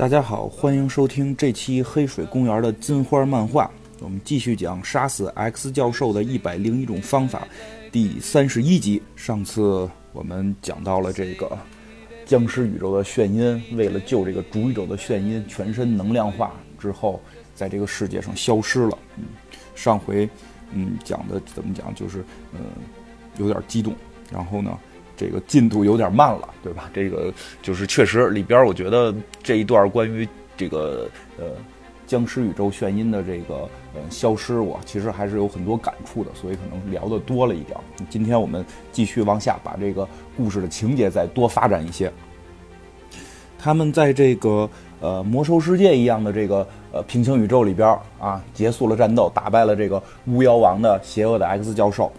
大家好，欢迎收听这期《黑水公园》的金花漫画。我们继续讲杀死 X 教授的一百零一种方法，第三十一集。上次我们讲到了这个僵尸宇宙的眩音，为了救这个主宇宙的眩音，全身能量化之后，在这个世界上消失了。嗯，上回嗯讲的怎么讲，就是嗯有点激动，然后呢。这个进度有点慢了，对吧？这个就是确实里边，我觉得这一段关于这个呃僵尸宇宙眩晕的这个呃消失，我其实还是有很多感触的，所以可能聊的多了一点。今天我们继续往下把这个故事的情节再多发展一些。他们在这个呃魔兽世界一样的这个呃平行宇宙里边啊，结束了战斗，打败了这个巫妖王的邪恶的 X 教授，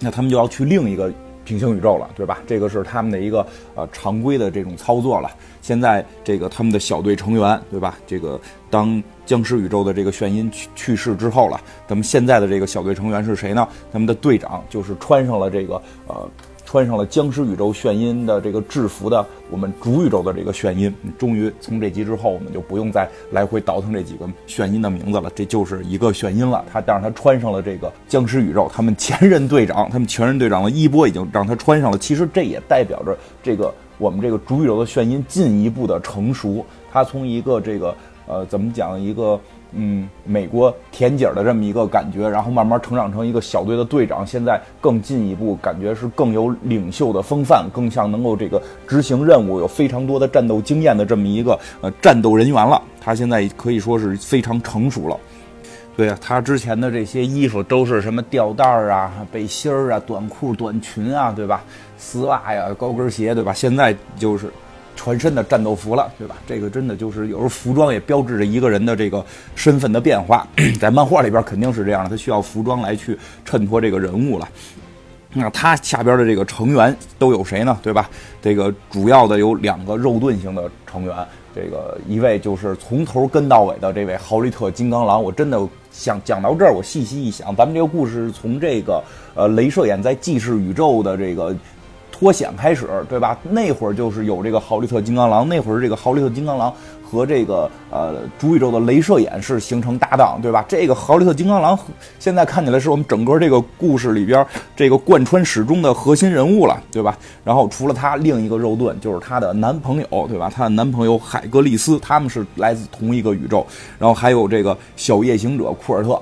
那他们就要去另一个。平行宇宙了，对吧？这个是他们的一个呃常规的这种操作了。现在这个他们的小队成员，对吧？这个当僵尸宇宙的这个眩晕去去世之后了，咱们现在的这个小队成员是谁呢？他们的队长就是穿上了这个呃。穿上了僵尸宇宙眩音的这个制服的我们主宇宙的这个眩音，终于从这集之后，我们就不用再来回倒腾这几个眩音的名字了，这就是一个眩音了。他但是他穿上了这个僵尸宇宙，他们前任队长，他们前任队长的衣钵已经让他穿上了。其实这也代表着这个我们这个主宇宙的眩音进一步的成熟，他从一个这个呃怎么讲一个。嗯，美国田姐的这么一个感觉，然后慢慢成长成一个小队的队长，现在更进一步，感觉是更有领袖的风范，更像能够这个执行任务，有非常多的战斗经验的这么一个呃战斗人员了。他现在可以说是非常成熟了。对啊，他之前的这些衣服都是什么吊带儿啊、背心儿啊、短裤、短裙啊，对吧？丝袜呀、高跟鞋，对吧？现在就是。全身的战斗服了，对吧？这个真的就是有时候服装也标志着一个人的这个身份的变化，在漫画里边肯定是这样的，他需要服装来去衬托这个人物了。那他下边的这个成员都有谁呢？对吧？这个主要的有两个肉盾型的成员，这个一位就是从头跟到尾的这位豪利特金刚狼。我真的想讲到这儿，我细细一想，咱们这个故事从这个呃，镭射眼在纪世宇宙的这个。脱险开始，对吧？那会儿就是有这个豪利特金刚狼，那会儿这个豪利特金刚狼和这个呃主宇宙的镭射眼是形成搭档，对吧？这个豪利特金刚狼现在看起来是我们整个这个故事里边这个贯穿始终的核心人物了，对吧？然后除了他，另一个肉盾就是他的男朋友，对吧？他的男朋友海格力斯，他们是来自同一个宇宙。然后还有这个小夜行者库尔特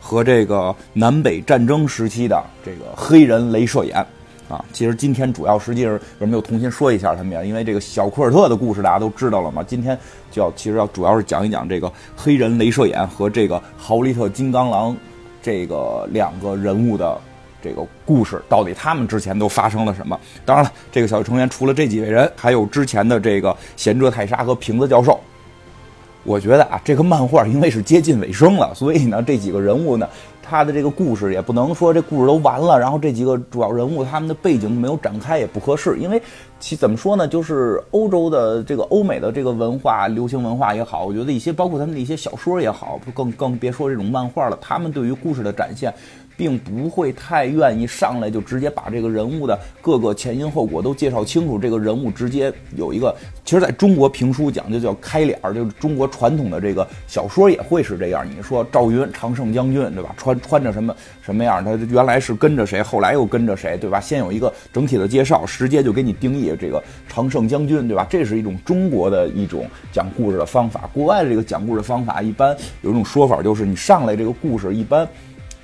和这个南北战争时期的这个黑人镭射眼。啊，其实今天主要实际上为什么又重新说一下他们呀？因为这个小库尔特的故事大家都知道了嘛。今天就要其实要主要是讲一讲这个黑人镭射眼和这个豪利特金刚狼这个两个人物的这个故事，到底他们之前都发生了什么？当然了，这个小队成员除了这几位人，还有之前的这个贤哲泰莎和瓶子教授。我觉得啊，这个漫画因为是接近尾声了，所以呢，这几个人物呢。他的这个故事也不能说这故事都完了，然后这几个主要人物他们的背景没有展开也不合适，因为其怎么说呢，就是欧洲的这个欧美的这个文化、流行文化也好，我觉得一些包括他们的一些小说也好，更更别说这种漫画了，他们对于故事的展现。并不会太愿意上来就直接把这个人物的各个前因后果都介绍清楚。这个人物直接有一个，其实在中国评书讲究叫开脸儿，就是中国传统的这个小说也会是这样。你说赵云常胜将军，对吧？穿穿着什么什么样？他原来是跟着谁，后来又跟着谁，对吧？先有一个整体的介绍，直接就给你定义这个常胜将军，对吧？这是一种中国的一种讲故事的方法。国外的这个讲故事方法，一般有一种说法，就是你上来这个故事一般。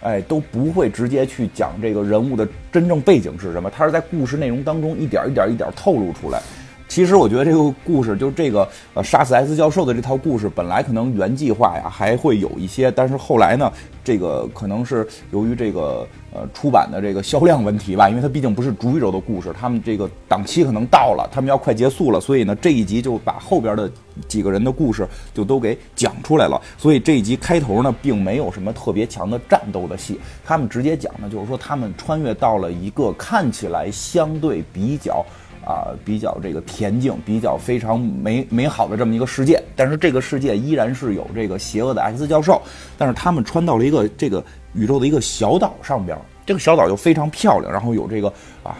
哎，都不会直接去讲这个人物的真正背景是什么，他是在故事内容当中一点一点一点透露出来。其实我觉得这个故事，就这个呃杀死 S 教授的这套故事，本来可能原计划呀还会有一些，但是后来呢，这个可能是由于这个呃出版的这个销量问题吧，因为它毕竟不是主宇宙的故事，他们这个档期可能到了，他们要快结束了，所以呢这一集就把后边的几个人的故事就都给讲出来了。所以这一集开头呢，并没有什么特别强的战斗的戏，他们直接讲的就是说他们穿越到了一个看起来相对比较。啊，比较这个恬静，比较非常美美好的这么一个世界，但是这个世界依然是有这个邪恶的 X 教授，但是他们穿到了一个这个宇宙的一个小岛上边，这个小岛就非常漂亮，然后有这个啊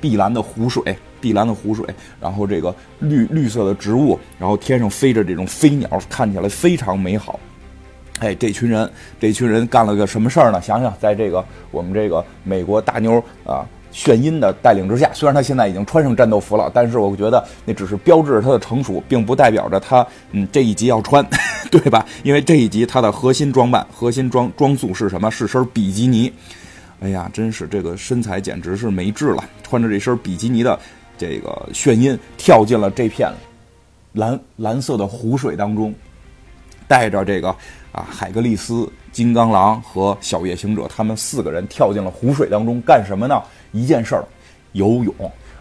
碧蓝的湖水，碧蓝的湖水，然后这个绿绿色的植物，然后天上飞着这种飞鸟，看起来非常美好。哎，这群人，这群人干了个什么事儿呢？想想，在这个我们这个美国大妞啊炫音的带领之下，虽然他现在已经穿上战斗服了，但是我觉得那只是标志着他的成熟，并不代表着他嗯这一集要穿，对吧？因为这一集他的核心装扮、核心装装束是什么？是身比基尼。哎呀，真是这个身材简直是没治了！穿着这身比基尼的这个炫音，跳进了这片蓝蓝色的湖水当中，带着这个啊海格力斯、金刚狼和小夜行者，他们四个人跳进了湖水当中，干什么呢？一件事儿，游泳。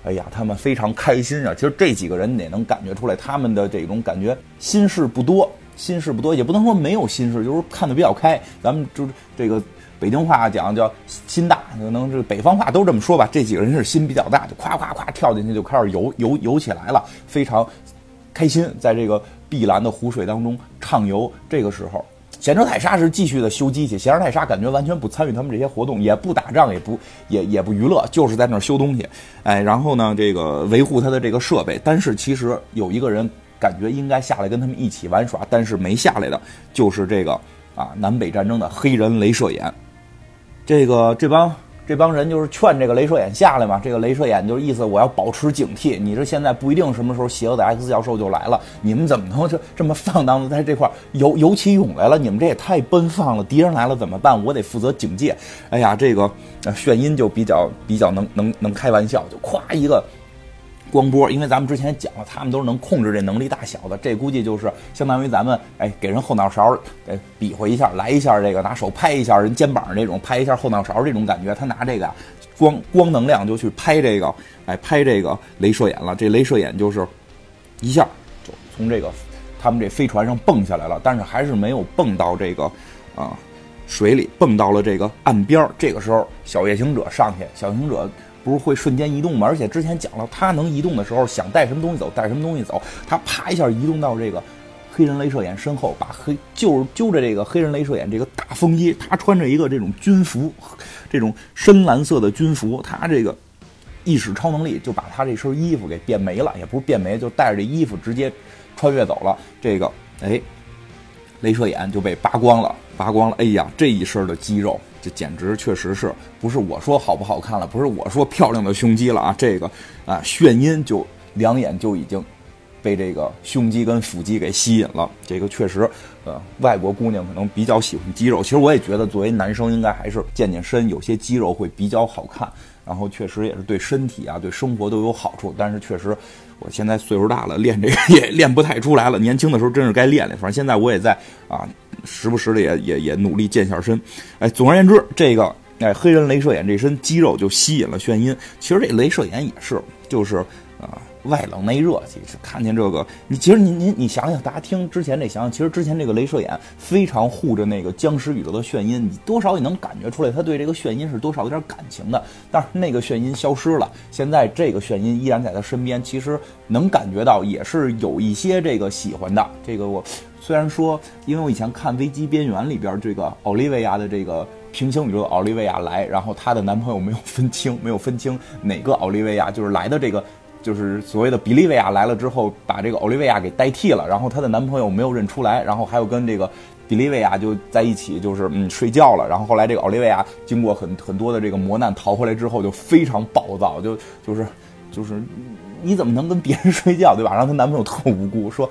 哎呀，他们非常开心啊！其实这几个人也能感觉出来，他们的这种感觉心事不多，心事不多，也不能说没有心事，就是看得比较开。咱们就这个。北京话讲叫心大，可能这北方话都这么说吧。这几个人是心比较大，就夸夸夸跳进去就开始游游游起来了，非常开心，在这个碧蓝的湖水当中畅游。这个时候，贤者泰莎是继续的修机器。贤者泰莎感觉完全不参与他们这些活动，也不打仗，也不也也不娱乐，就是在那儿修东西。哎，然后呢，这个维护他的这个设备。但是其实有一个人感觉应该下来跟他们一起玩耍，但是没下来的，就是这个啊南北战争的黑人镭射眼。这个这帮这帮人就是劝这个镭射眼下来嘛。这个镭射眼就是意思我要保持警惕。你这现在不一定什么时候邪恶的 X 教授就来了。你们怎么能就这么放荡的在这块游游起泳来了？你们这也太奔放了。敌人来了怎么办？我得负责警戒。哎呀，这个炫音就比较比较能能能开玩笑，就夸一个。光波，因为咱们之前讲了，他们都是能控制这能力大小的。这估计就是相当于咱们哎给人后脑勺，哎比划一下，来一下这个拿手拍一下人肩膀这种，拍一下后脑勺这种感觉。他拿这个光光能量就去拍这个，哎拍这个镭射眼了。这镭射眼就是一下就从这个他们这飞船上蹦下来了，但是还是没有蹦到这个啊水里，蹦到了这个岸边。这个时候小夜行者上去，小行者。不是会瞬间移动吗？而且之前讲了，他能移动的时候，想带什么东西走，带什么东西走。他啪一下移动到这个黑人镭射眼身后，把黑就是揪着这个黑人镭射眼这个大风衣。他穿着一个这种军服，这种深蓝色的军服。他这个意识超能力就把他这身衣服给变没了，也不是变没，就带着这衣服直接穿越走了。这个哎，镭射眼就被扒光了，扒光了。哎呀，这一身的肌肉。这简直确实是不是我说好不好看了，不是我说漂亮的胸肌了啊！这个啊，炫音就两眼就已经被这个胸肌跟腹肌给吸引了。这个确实，呃，外国姑娘可能比较喜欢肌肉。其实我也觉得，作为男生应该还是健健身，有些肌肉会比较好看。然后确实也是对身体啊，对生活都有好处。但是确实，我现在岁数大了，练这个也练不太出来了。年轻的时候真是该练练。反正现在我也在啊。时不时的也也也努力健下身，哎，总而言之，这个哎黑人镭射眼这身肌肉就吸引了眩晕。其实这镭射眼也是，就是啊外冷内热。其实看见这个，你其实您您你想想，大家听之前这想想，其实之前这个镭射眼非常护着那个僵尸宇宙的炫音，你多少也能感觉出来，他对这个炫音是多少有点感情的。但是那个炫音消失了，现在这个炫音依然在他身边，其实能感觉到也是有一些这个喜欢的。这个我。虽然说，因为我以前看《危机边缘》里边这个奥利维亚的这个平行宇宙的奥利维亚来，然后她的男朋友没有分清，没有分清哪个奥利维亚就是来的这个，就是所谓的比利维亚来了之后，把这个奥利维亚给代替了，然后她的男朋友没有认出来，然后还有跟这个比利维亚就在一起，就是嗯睡觉了，然后后来这个奥利维亚经过很很多的这个磨难逃回来之后，就非常暴躁，就就是就是你怎么能跟别人睡觉，对吧？然后她男朋友特无辜说。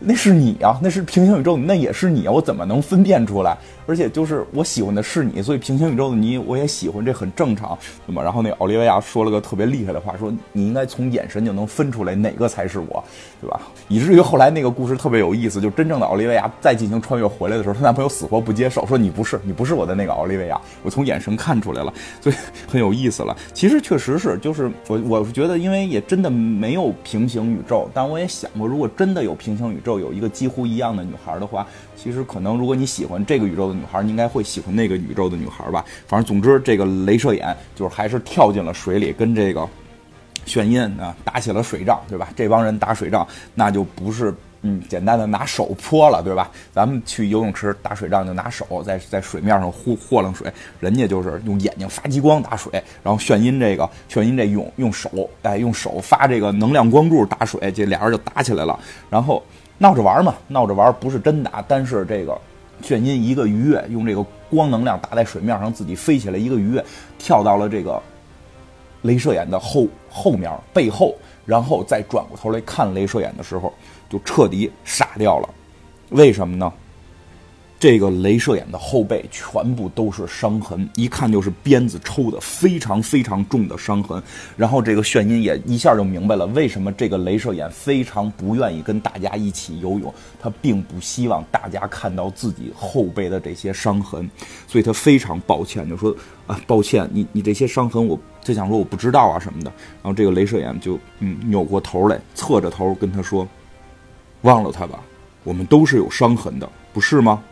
那是你啊，那是平行宇宙，那也是你啊，我怎么能分辨出来？而且就是我喜欢的是你，所以平行宇宙的你我也喜欢，这很正常，对吗？然后那奥利维亚说了个特别厉害的话，说你应该从眼神就能分出来哪个才是我，对吧？以至于后来那个故事特别有意思，就真正的奥利维亚再进行穿越回来的时候，她男朋友死活不接受，说你不是，你不是我的那个奥利维亚，我从眼神看出来了，所以很有意思了。其实确实是，就是我我是觉得，因为也真的没有平行宇宙，但我也想过，如果真的有平行宇宙，有一个几乎一样的女孩的话。其实可能，如果你喜欢这个宇宙的女孩，你应该会喜欢那个宇宙的女孩吧。反正总之，这个镭射眼就是还是跳进了水里，跟这个炫音啊打起了水仗，对吧？这帮人打水仗，那就不是嗯，简单的拿手泼了，对吧？咱们去游泳池打水仗就拿手在在水面上呼和楞水，人家就是用眼睛发激光打水，然后炫音这个炫音这用用手哎用手发这个能量光柱打水，这俩人就打起来了，然后闹着玩嘛，闹着玩不是真打，但是这个炫音一个鱼跃，用这个光能量打在水面上，自己飞起来一个鱼跃，跳到了这个镭射眼的后后面背后。然后再转过头来看镭射眼的时候，就彻底傻掉了。为什么呢？这个镭射眼的后背全部都是伤痕，一看就是鞭子抽的非常非常重的伤痕。然后这个炫音也一下就明白了，为什么这个镭射眼非常不愿意跟大家一起游泳，他并不希望大家看到自己后背的这些伤痕，所以他非常抱歉，就说啊，抱歉，你你这些伤痕，我就想说我不知道啊什么的。然后这个镭射眼就嗯扭过头来，侧着头跟他说，忘了他吧，我们都是有伤痕的，不是吗？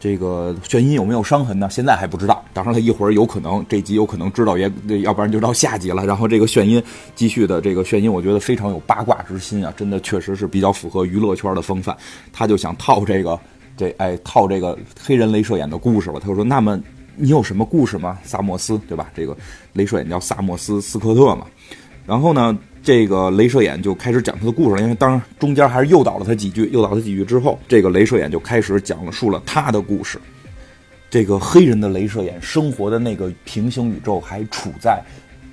这个眩音有没有伤痕呢？现在还不知道。当然了，一会儿有可能这集有可能知道，也要不然就到下集了。然后这个眩音继续的这个眩音，我觉得非常有八卦之心啊，真的确实是比较符合娱乐圈的风范。他就想套这个这哎套这个黑人镭射眼的故事了。他就说：“那么你有什么故事吗？萨默斯对吧？这个镭射眼叫萨默斯斯科特嘛。然后呢？”这个镭射眼就开始讲他的故事了，因为当中间还是诱导了他几句，诱导他几句之后，这个镭射眼就开始讲述了他的故事。这个黑人的镭射眼生活的那个平行宇宙还处在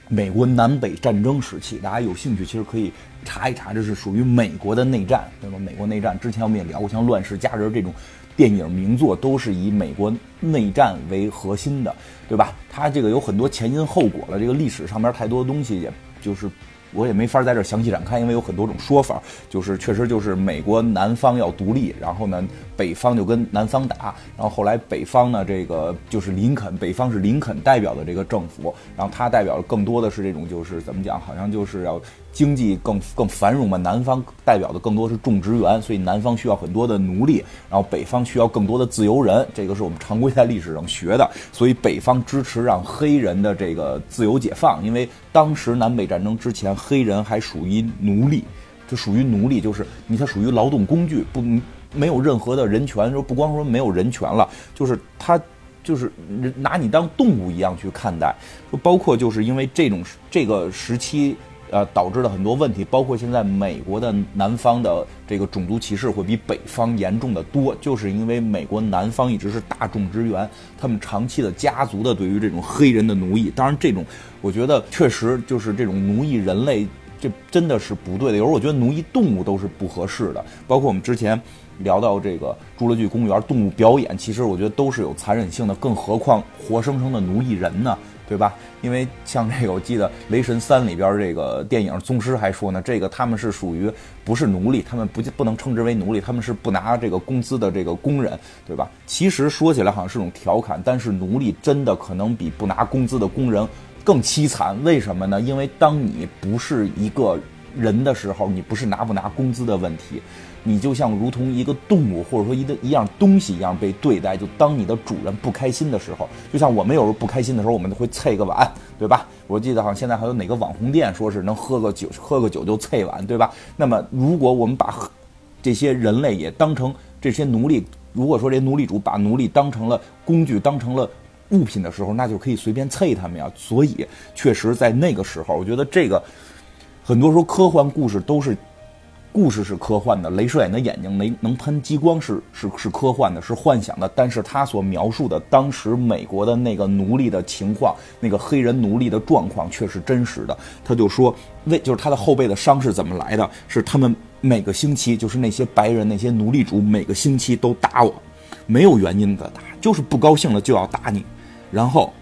美国南北战争时期，大家有兴趣其实可以查一查，这是属于美国的内战，对吧？美国内战之前我们也聊过，像《乱世佳人》这种电影名作都是以美国内战为核心的，对吧？它这个有很多前因后果了，这个历史上面太多的东西，也就是。我也没法在这详细展开，因为有很多种说法。就是确实就是美国南方要独立，然后呢，北方就跟南方打，然后后来北方呢，这个就是林肯，北方是林肯代表的这个政府，然后他代表的更多的是这种就是怎么讲，好像就是要。经济更更繁荣嘛，南方代表的更多是种植园，所以南方需要很多的奴隶，然后北方需要更多的自由人，这个是我们常规在历史上学的，所以北方支持让黑人的这个自由解放，因为当时南北战争之前，黑人还属于奴隶，就属于奴隶，就是你他属于劳动工具，不没有任何的人权，说不光说没有人权了，就是他就是拿你当动物一样去看待，说包括就是因为这种这个时期。呃，导致了很多问题，包括现在美国的南方的这个种族歧视会比北方严重的多，就是因为美国南方一直是大种植园，他们长期的家族的对于这种黑人的奴役，当然这种我觉得确实就是这种奴役人类，这真的是不对的。有时候我觉得奴役动物都是不合适的，包括我们之前聊到这个侏罗纪公园动物表演，其实我觉得都是有残忍性的，更何况活生生的奴役人呢？对吧？因为像这个，我记得《雷神三》里边这个电影，宗师还说呢，这个他们是属于不是奴隶，他们不不能称之为奴隶，他们是不拿这个工资的这个工人，对吧？其实说起来好像是种调侃，但是奴隶真的可能比不拿工资的工人更凄惨。为什么呢？因为当你不是一个人的时候，你不是拿不拿工资的问题。你就像如同一个动物，或者说一个一样东西一样被对待。就当你的主人不开心的时候，就像我们有时候不开心的时候，我们都会啐个碗，对吧？我记得好像现在还有哪个网红店说是能喝个酒，喝个酒就啐碗，对吧？那么如果我们把这些人类也当成这些奴隶，如果说这奴隶主把奴隶当成了工具，当成了物品的时候，那就可以随便啐他们呀。所以，确实在那个时候，我觉得这个很多时候科幻故事都是。故事是科幻的，镭射眼的眼睛能能喷激光是是是科幻的，是幻想的。但是他所描述的当时美国的那个奴隶的情况，那个黑人奴隶的状况却是真实的。他就说，为就是他的后背的伤是怎么来的？是他们每个星期，就是那些白人那些奴隶主每个星期都打我，没有原因的打，就是不高兴了就要打你，然后。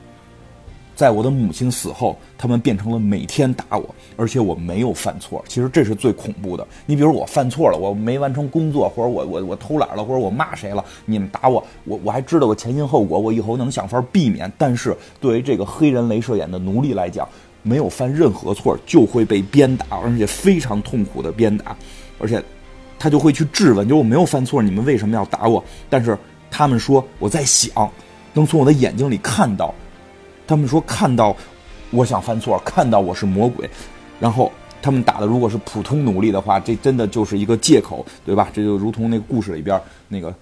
在我的母亲死后，他们变成了每天打我，而且我没有犯错。其实这是最恐怖的。你比如我犯错了，我没完成工作，或者我我我偷懒了，或者我骂谁了，你们打我，我我还知道我前因后果，我以后能想法避免。但是对于这个黑人镭射眼的奴隶来讲，没有犯任何错就会被鞭打，而且非常痛苦的鞭打，而且他就会去质问，就是我没有犯错，你们为什么要打我？但是他们说我在想，能从我的眼睛里看到。他们说看到我想犯错，看到我是魔鬼，然后他们打的如果是普通奴隶的话，这真的就是一个借口，对吧？这就如同那个故事里边那个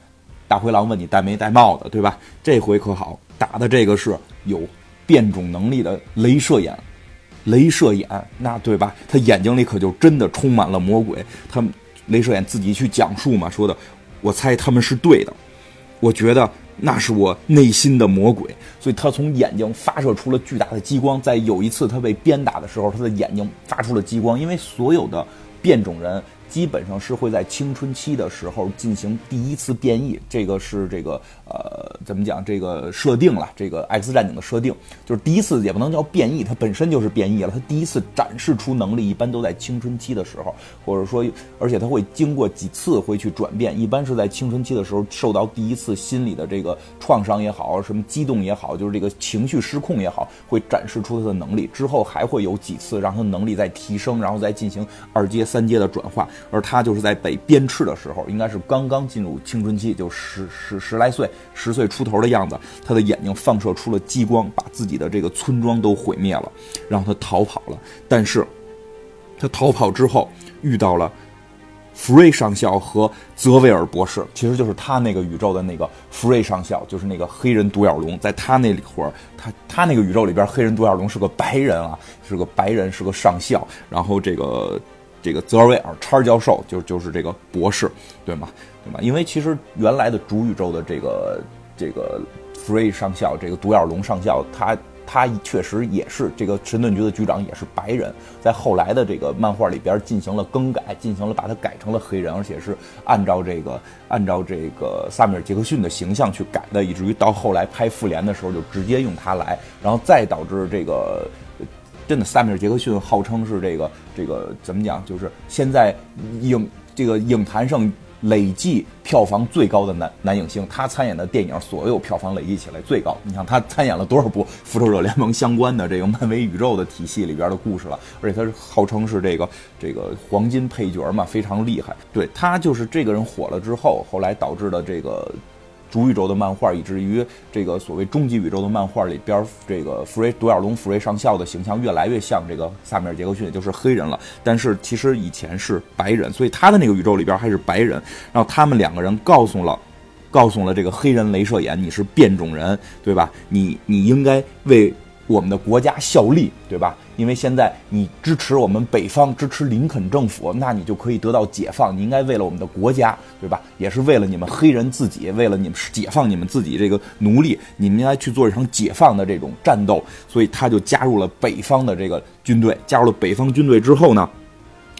大灰狼问你戴没戴帽子，对吧？这回可好，打的这个是有变种能力的镭射眼，镭射眼，那对吧？他眼睛里可就真的充满了魔鬼。他镭射眼自己去讲述嘛，说的，我猜他们是对的，我觉得。那是我内心的魔鬼，所以他从眼睛发射出了巨大的激光。在有一次他被鞭打的时候，他的眼睛发出了激光，因为所有的变种人。基本上是会在青春期的时候进行第一次变异，这个是这个呃怎么讲？这个设定了，这个 X 战警的设定就是第一次也不能叫变异，它本身就是变异了。它第一次展示出能力，一般都在青春期的时候，或者说，而且它会经过几次会去转变，一般是在青春期的时候受到第一次心理的这个创伤也好，什么激动也好，就是这个情绪失控也好，会展示出它的能力。之后还会有几次让它能力再提升，然后再进行二阶、三阶的转化。而他就是在被鞭笞的时候，应该是刚刚进入青春期，就十十十来岁，十岁出头的样子。他的眼睛放射出了激光，把自己的这个村庄都毁灭了，让他逃跑了。但是，他逃跑之后遇到了福瑞上校和泽维尔博士，其实就是他那个宇宙的那个福瑞上校，就是那个黑人独眼龙，在他那里会儿，他他那个宇宙里边，黑人独眼龙是个白人啊，是个白人，是个上校，然后这个。这个泽尔维尔叉教授就就是这个博士，对吗？对吗？因为其实原来的主宇宙的这个这个福瑞上校，这个独眼龙上校，他他确实也是这个神盾局的局长，也是白人。在后来的这个漫画里边进行了更改，进行了把他改成了黑人，而且是按照这个按照这个萨米尔杰克逊的形象去改的，以至于到后来拍复联的时候就直接用他来，然后再导致这个。真的，萨米尔·杰克逊号称是这个这个怎么讲？就是现在影这个影坛上累计票房最高的男男影星，他参演的电影所有票房累计起来最高。你想他参演了多少部《复仇者联盟》相关的这个漫威宇宙的体系里边的故事了？而且他是号称是这个这个黄金配角嘛，非常厉害。对他就是这个人火了之后，后来导致的这个。主宇宙的漫画，以至于这个所谓终极宇宙的漫画里边，这个福瑞独眼龙福瑞上校的形象越来越像这个萨米尔杰克逊，也就是黑人了。但是其实以前是白人，所以他的那个宇宙里边还是白人。然后他们两个人告诉了，告诉了这个黑人镭射眼，你是变种人，对吧？你你应该为。我们的国家效力，对吧？因为现在你支持我们北方，支持林肯政府，那你就可以得到解放。你应该为了我们的国家，对吧？也是为了你们黑人自己，为了你们解放你们自己这个奴隶，你们应该去做一场解放的这种战斗。所以他就加入了北方的这个军队。加入了北方军队之后呢，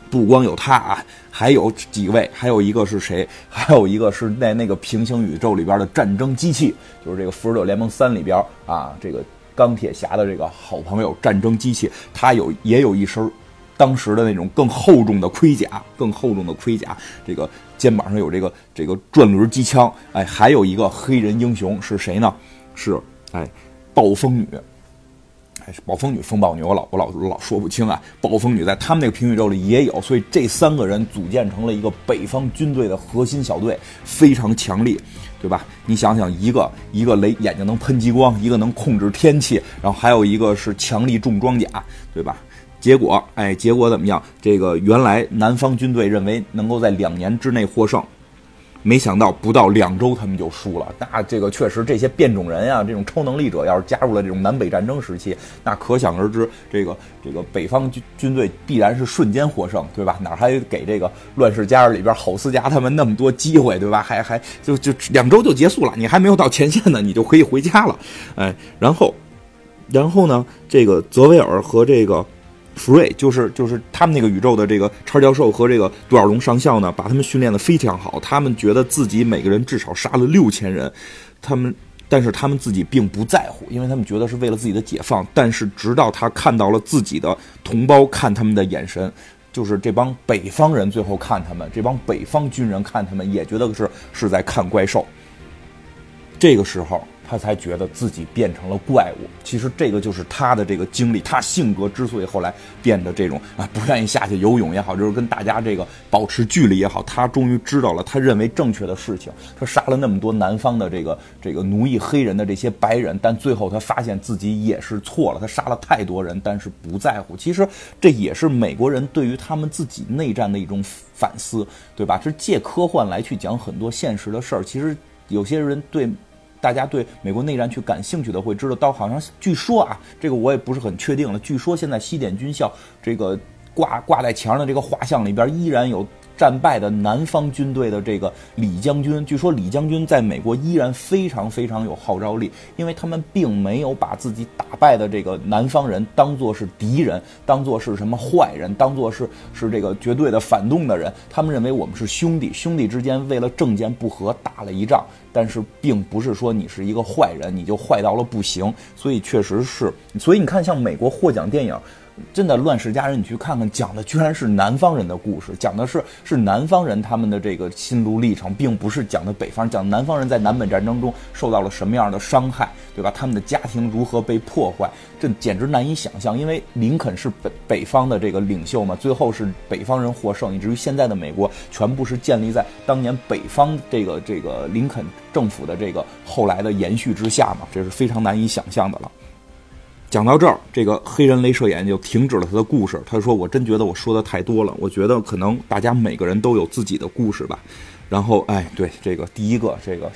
不光有他啊，还有几位，还有一个是谁？还有一个是在那个平行宇宙里边的战争机器，就是这个复仇者联盟三里边啊，这个。钢铁侠的这个好朋友战争机器，他有也有一身当时的那种更厚重的盔甲，更厚重的盔甲，这个肩膀上有这个这个转轮机枪，哎，还有一个黑人英雄是谁呢？是哎，暴风女，还是暴风女、风暴女？我老我老老说不清啊。暴风女在他们那个平行宇宙里也有，所以这三个人组建成了一个北方军队的核心小队，非常强力。对吧？你想想，一个一个雷眼睛能喷激光，一个能控制天气，然后还有一个是强力重装甲，对吧？结果，哎，结果怎么样？这个原来南方军队认为能够在两年之内获胜。没想到不到两周他们就输了，那这个确实这些变种人啊，这种超能力者要是加入了这种南北战争时期，那可想而知，这个这个北方军军队必然是瞬间获胜，对吧？哪还给这个乱世佳人里边郝思嘉他们那么多机会，对吧？还还就就两周就结束了，你还没有到前线呢，你就可以回家了，哎，然后然后呢，这个泽维尔和这个。福瑞就是就是他们那个宇宙的这个叉教授和这个独眼龙上校呢，把他们训练的非常好。他们觉得自己每个人至少杀了六千人，他们但是他们自己并不在乎，因为他们觉得是为了自己的解放。但是直到他看到了自己的同胞看他们的眼神，就是这帮北方人最后看他们，这帮北方军人看他们也觉得是是在看怪兽。这个时候。他才觉得自己变成了怪物。其实这个就是他的这个经历，他性格之所以后来变得这种啊，不愿意下去游泳也好，就是跟大家这个保持距离也好，他终于知道了他认为正确的事情。他杀了那么多南方的这个这个奴役黑人的这些白人，但最后他发现自己也是错了，他杀了太多人，但是不在乎。其实这也是美国人对于他们自己内战的一种反思，对吧？是借科幻来去讲很多现实的事儿。其实有些人对。大家对美国内战去感兴趣的会知道，到好像据说啊，这个我也不是很确定了。据说现在西点军校这个挂挂在墙上的这个画像里边，依然有。战败的南方军队的这个李将军，据说李将军在美国依然非常非常有号召力，因为他们并没有把自己打败的这个南方人当做是敌人，当做是什么坏人，当做是是这个绝对的反动的人。他们认为我们是兄弟，兄弟之间为了政见不合打了一仗，但是并不是说你是一个坏人，你就坏到了不行。所以确实是，所以你看，像美国获奖电影。真的《乱世佳人》，你去看看，讲的居然是南方人的故事，讲的是是南方人他们的这个心路历程，并不是讲的北方，讲南方人在南北战争中受到了什么样的伤害，对吧？他们的家庭如何被破坏，这简直难以想象。因为林肯是北北方的这个领袖嘛，最后是北方人获胜，以至于现在的美国全部是建立在当年北方这个这个林肯政府的这个后来的延续之下嘛，这是非常难以想象的了。讲到这儿，这个黑人镭射眼就停止了他的故事。他说：“我真觉得我说的太多了，我觉得可能大家每个人都有自己的故事吧。”然后，哎，对这个第一个这个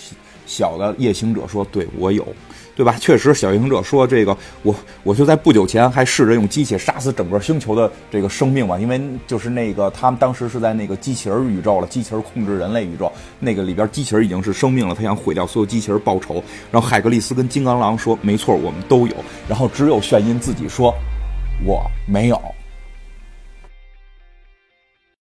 小的夜行者说：“对我有。”对吧？确实，小行者说这个，我我就在不久前还试着用机器杀死整个星球的这个生命嘛，因为就是那个他们当时是在那个机器人宇宙了，机器人控制人类宇宙，那个里边机器人已经是生命了，他想毁掉所有机器人报仇。然后海格力斯跟金刚狼说，没错，我们都有。然后只有炫音自己说，我没有。